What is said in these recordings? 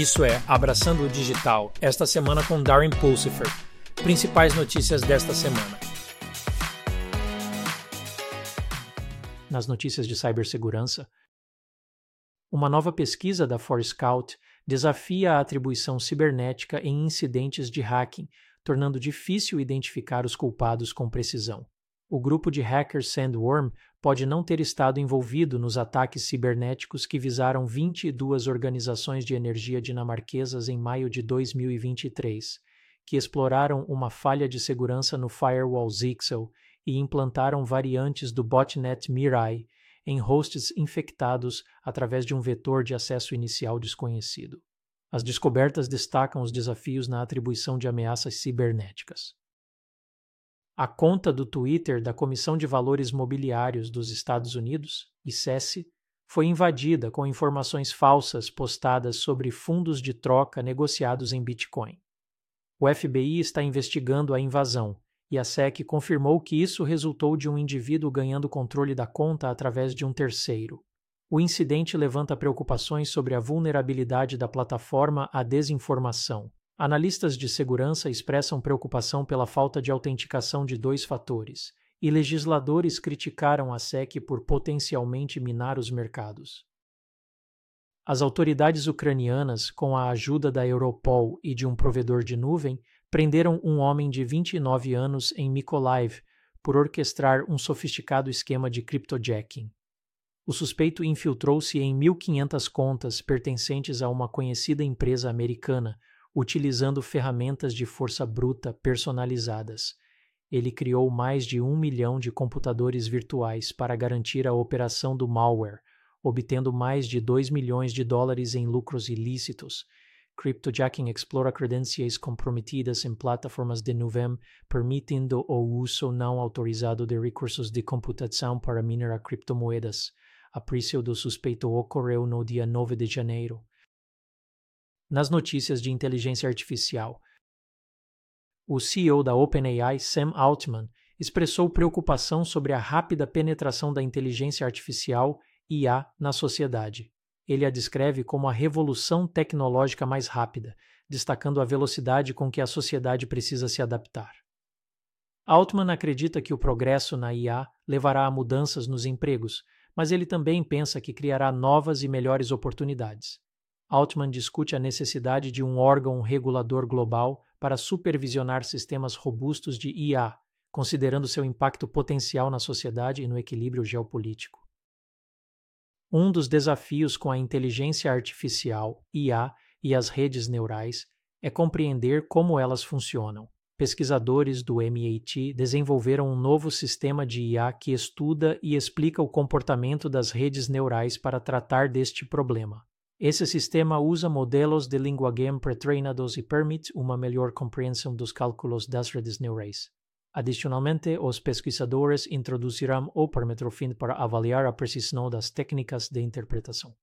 Isso é Abraçando o Digital, esta semana com Darren Pulsifer. Principais notícias desta semana. Nas notícias de cibersegurança, uma nova pesquisa da Forescout desafia a atribuição cibernética em incidentes de hacking, tornando difícil identificar os culpados com precisão. O grupo de hackers Sandworm pode não ter estado envolvido nos ataques cibernéticos que visaram 22 organizações de energia dinamarquesas em maio de 2023, que exploraram uma falha de segurança no firewall Zixel e implantaram variantes do botnet Mirai em hosts infectados através de um vetor de acesso inicial desconhecido. As descobertas destacam os desafios na atribuição de ameaças cibernéticas. A conta do Twitter da Comissão de Valores Mobiliários dos Estados Unidos, ICESI, foi invadida com informações falsas postadas sobre fundos de troca negociados em Bitcoin. O FBI está investigando a invasão e a SEC confirmou que isso resultou de um indivíduo ganhando controle da conta através de um terceiro. O incidente levanta preocupações sobre a vulnerabilidade da plataforma à desinformação Analistas de segurança expressam preocupação pela falta de autenticação de dois fatores, e legisladores criticaram a SEC por potencialmente minar os mercados. As autoridades ucranianas, com a ajuda da Europol e de um provedor de nuvem, prenderam um homem de 29 anos em Mykolaiv por orquestrar um sofisticado esquema de cryptojacking. O suspeito infiltrou-se em 1.500 contas pertencentes a uma conhecida empresa americana, utilizando ferramentas de força bruta personalizadas. Ele criou mais de um milhão de computadores virtuais para garantir a operação do malware, obtendo mais de 2 milhões de dólares em lucros ilícitos. Cryptojacking explora credenciais comprometidas em plataformas de nuvem, permitindo o uso não autorizado de recursos de computação para minerar criptomoedas. A prisão do suspeito ocorreu no dia 9 de janeiro nas notícias de inteligência artificial. O CEO da OpenAI, Sam Altman, expressou preocupação sobre a rápida penetração da inteligência artificial IA na sociedade. Ele a descreve como a revolução tecnológica mais rápida, destacando a velocidade com que a sociedade precisa se adaptar. Altman acredita que o progresso na IA levará a mudanças nos empregos, mas ele também pensa que criará novas e melhores oportunidades. Altman discute a necessidade de um órgão regulador global para supervisionar sistemas robustos de IA, considerando seu impacto potencial na sociedade e no equilíbrio geopolítico. Um dos desafios com a inteligência artificial, IA, e as redes neurais é compreender como elas funcionam. Pesquisadores do MIT desenvolveram um novo sistema de IA que estuda e explica o comportamento das redes neurais para tratar deste problema. Esse sistema usa modelos de linguagem pré-treinados e permite uma melhor compreensão dos cálculos das redes neurais. Adicionalmente, os pesquisadores introduzirão o parâmetro FIND para avaliar a precisão das técnicas de interpretação.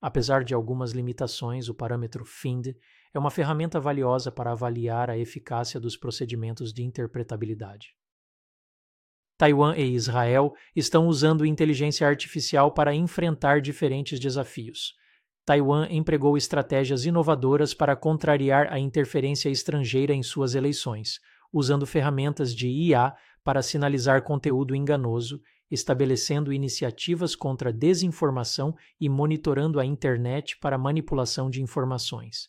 Apesar de algumas limitações, o parâmetro FIND é uma ferramenta valiosa para avaliar a eficácia dos procedimentos de interpretabilidade. Taiwan e Israel estão usando inteligência artificial para enfrentar diferentes desafios Taiwan empregou estratégias inovadoras para contrariar a interferência estrangeira em suas eleições, usando ferramentas de IA para sinalizar conteúdo enganoso, estabelecendo iniciativas contra desinformação e monitorando a internet para manipulação de informações.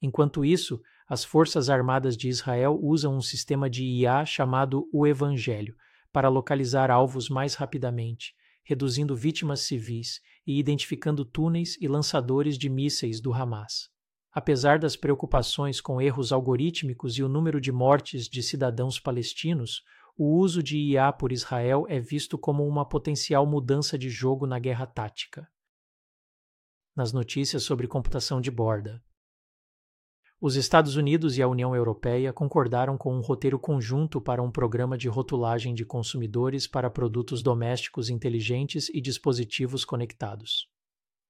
Enquanto isso, as Forças Armadas de Israel usam um sistema de IA chamado o Evangelho para localizar alvos mais rapidamente, reduzindo vítimas civis e identificando túneis e lançadores de mísseis do Hamas. Apesar das preocupações com erros algorítmicos e o número de mortes de cidadãos palestinos, o uso de IA por Israel é visto como uma potencial mudança de jogo na guerra tática. Nas notícias sobre computação de borda, os Estados Unidos e a União Europeia concordaram com um roteiro conjunto para um programa de rotulagem de consumidores para produtos domésticos inteligentes e dispositivos conectados.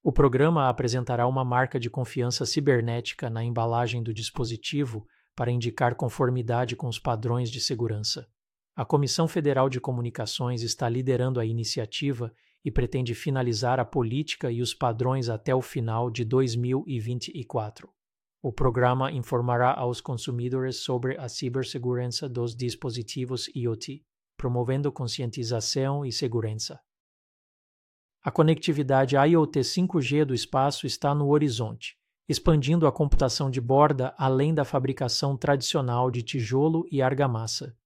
O programa apresentará uma marca de confiança cibernética na embalagem do dispositivo para indicar conformidade com os padrões de segurança. A Comissão Federal de Comunicações está liderando a iniciativa e pretende finalizar a política e os padrões até o final de 2024. O programa informará aos consumidores sobre a cibersegurança dos dispositivos IoT, promovendo conscientização e segurança. A conectividade IoT 5G do espaço está no horizonte, expandindo a computação de borda além da fabricação tradicional de tijolo e argamassa.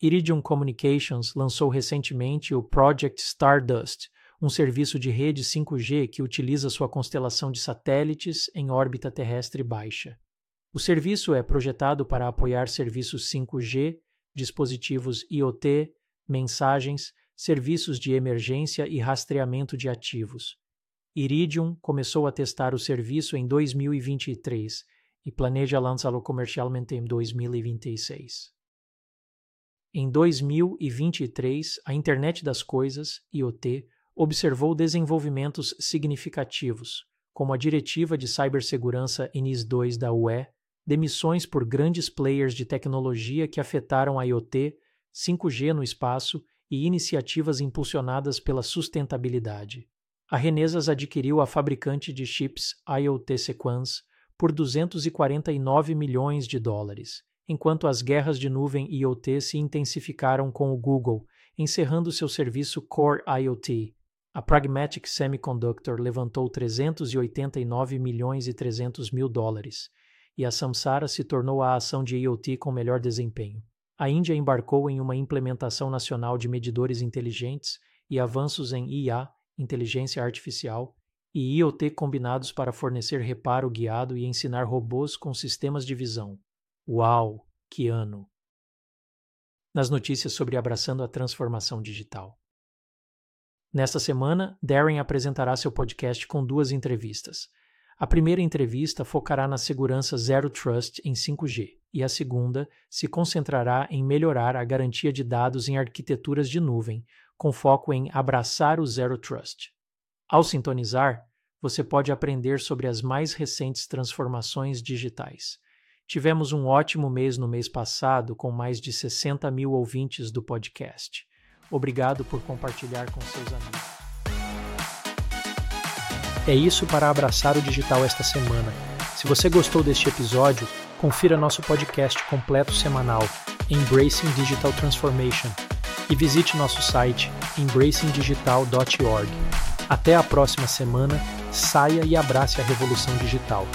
Iridium Communications lançou recentemente o Project Stardust, um serviço de rede 5G que utiliza sua constelação de satélites em órbita terrestre baixa. O serviço é projetado para apoiar serviços 5G, dispositivos IoT, mensagens, serviços de emergência e rastreamento de ativos. Iridium começou a testar o serviço em 2023 e planeja lançá-lo comercialmente em 2026. Em 2023, a Internet das Coisas, IoT, observou desenvolvimentos significativos, como a Diretiva de Cibersegurança NIS-2 da UE, demissões por grandes players de tecnologia que afetaram a IoT, 5G no espaço e iniciativas impulsionadas pela sustentabilidade. A Renesas adquiriu a fabricante de chips IoT Sequence por 249 milhões de dólares enquanto as guerras de nuvem IoT se intensificaram com o Google, encerrando seu serviço Core IoT. A Pragmatic Semiconductor levantou 389 milhões e 300 mil dólares, e a Samsara se tornou a ação de IoT com melhor desempenho. A Índia embarcou em uma implementação nacional de medidores inteligentes e avanços em IA, inteligência artificial, e IoT combinados para fornecer reparo guiado e ensinar robôs com sistemas de visão. Uau, que ano! Nas notícias sobre abraçando a transformação digital. Nesta semana, Darren apresentará seu podcast com duas entrevistas. A primeira entrevista focará na segurança Zero Trust em 5G, e a segunda se concentrará em melhorar a garantia de dados em arquiteturas de nuvem, com foco em abraçar o Zero Trust. Ao sintonizar, você pode aprender sobre as mais recentes transformações digitais Tivemos um ótimo mês no mês passado, com mais de 60 mil ouvintes do podcast. Obrigado por compartilhar com seus amigos. É isso para abraçar o digital esta semana. Se você gostou deste episódio, confira nosso podcast completo semanal, Embracing Digital Transformation, e visite nosso site embracingdigital.org. Até a próxima semana, saia e abrace a revolução digital.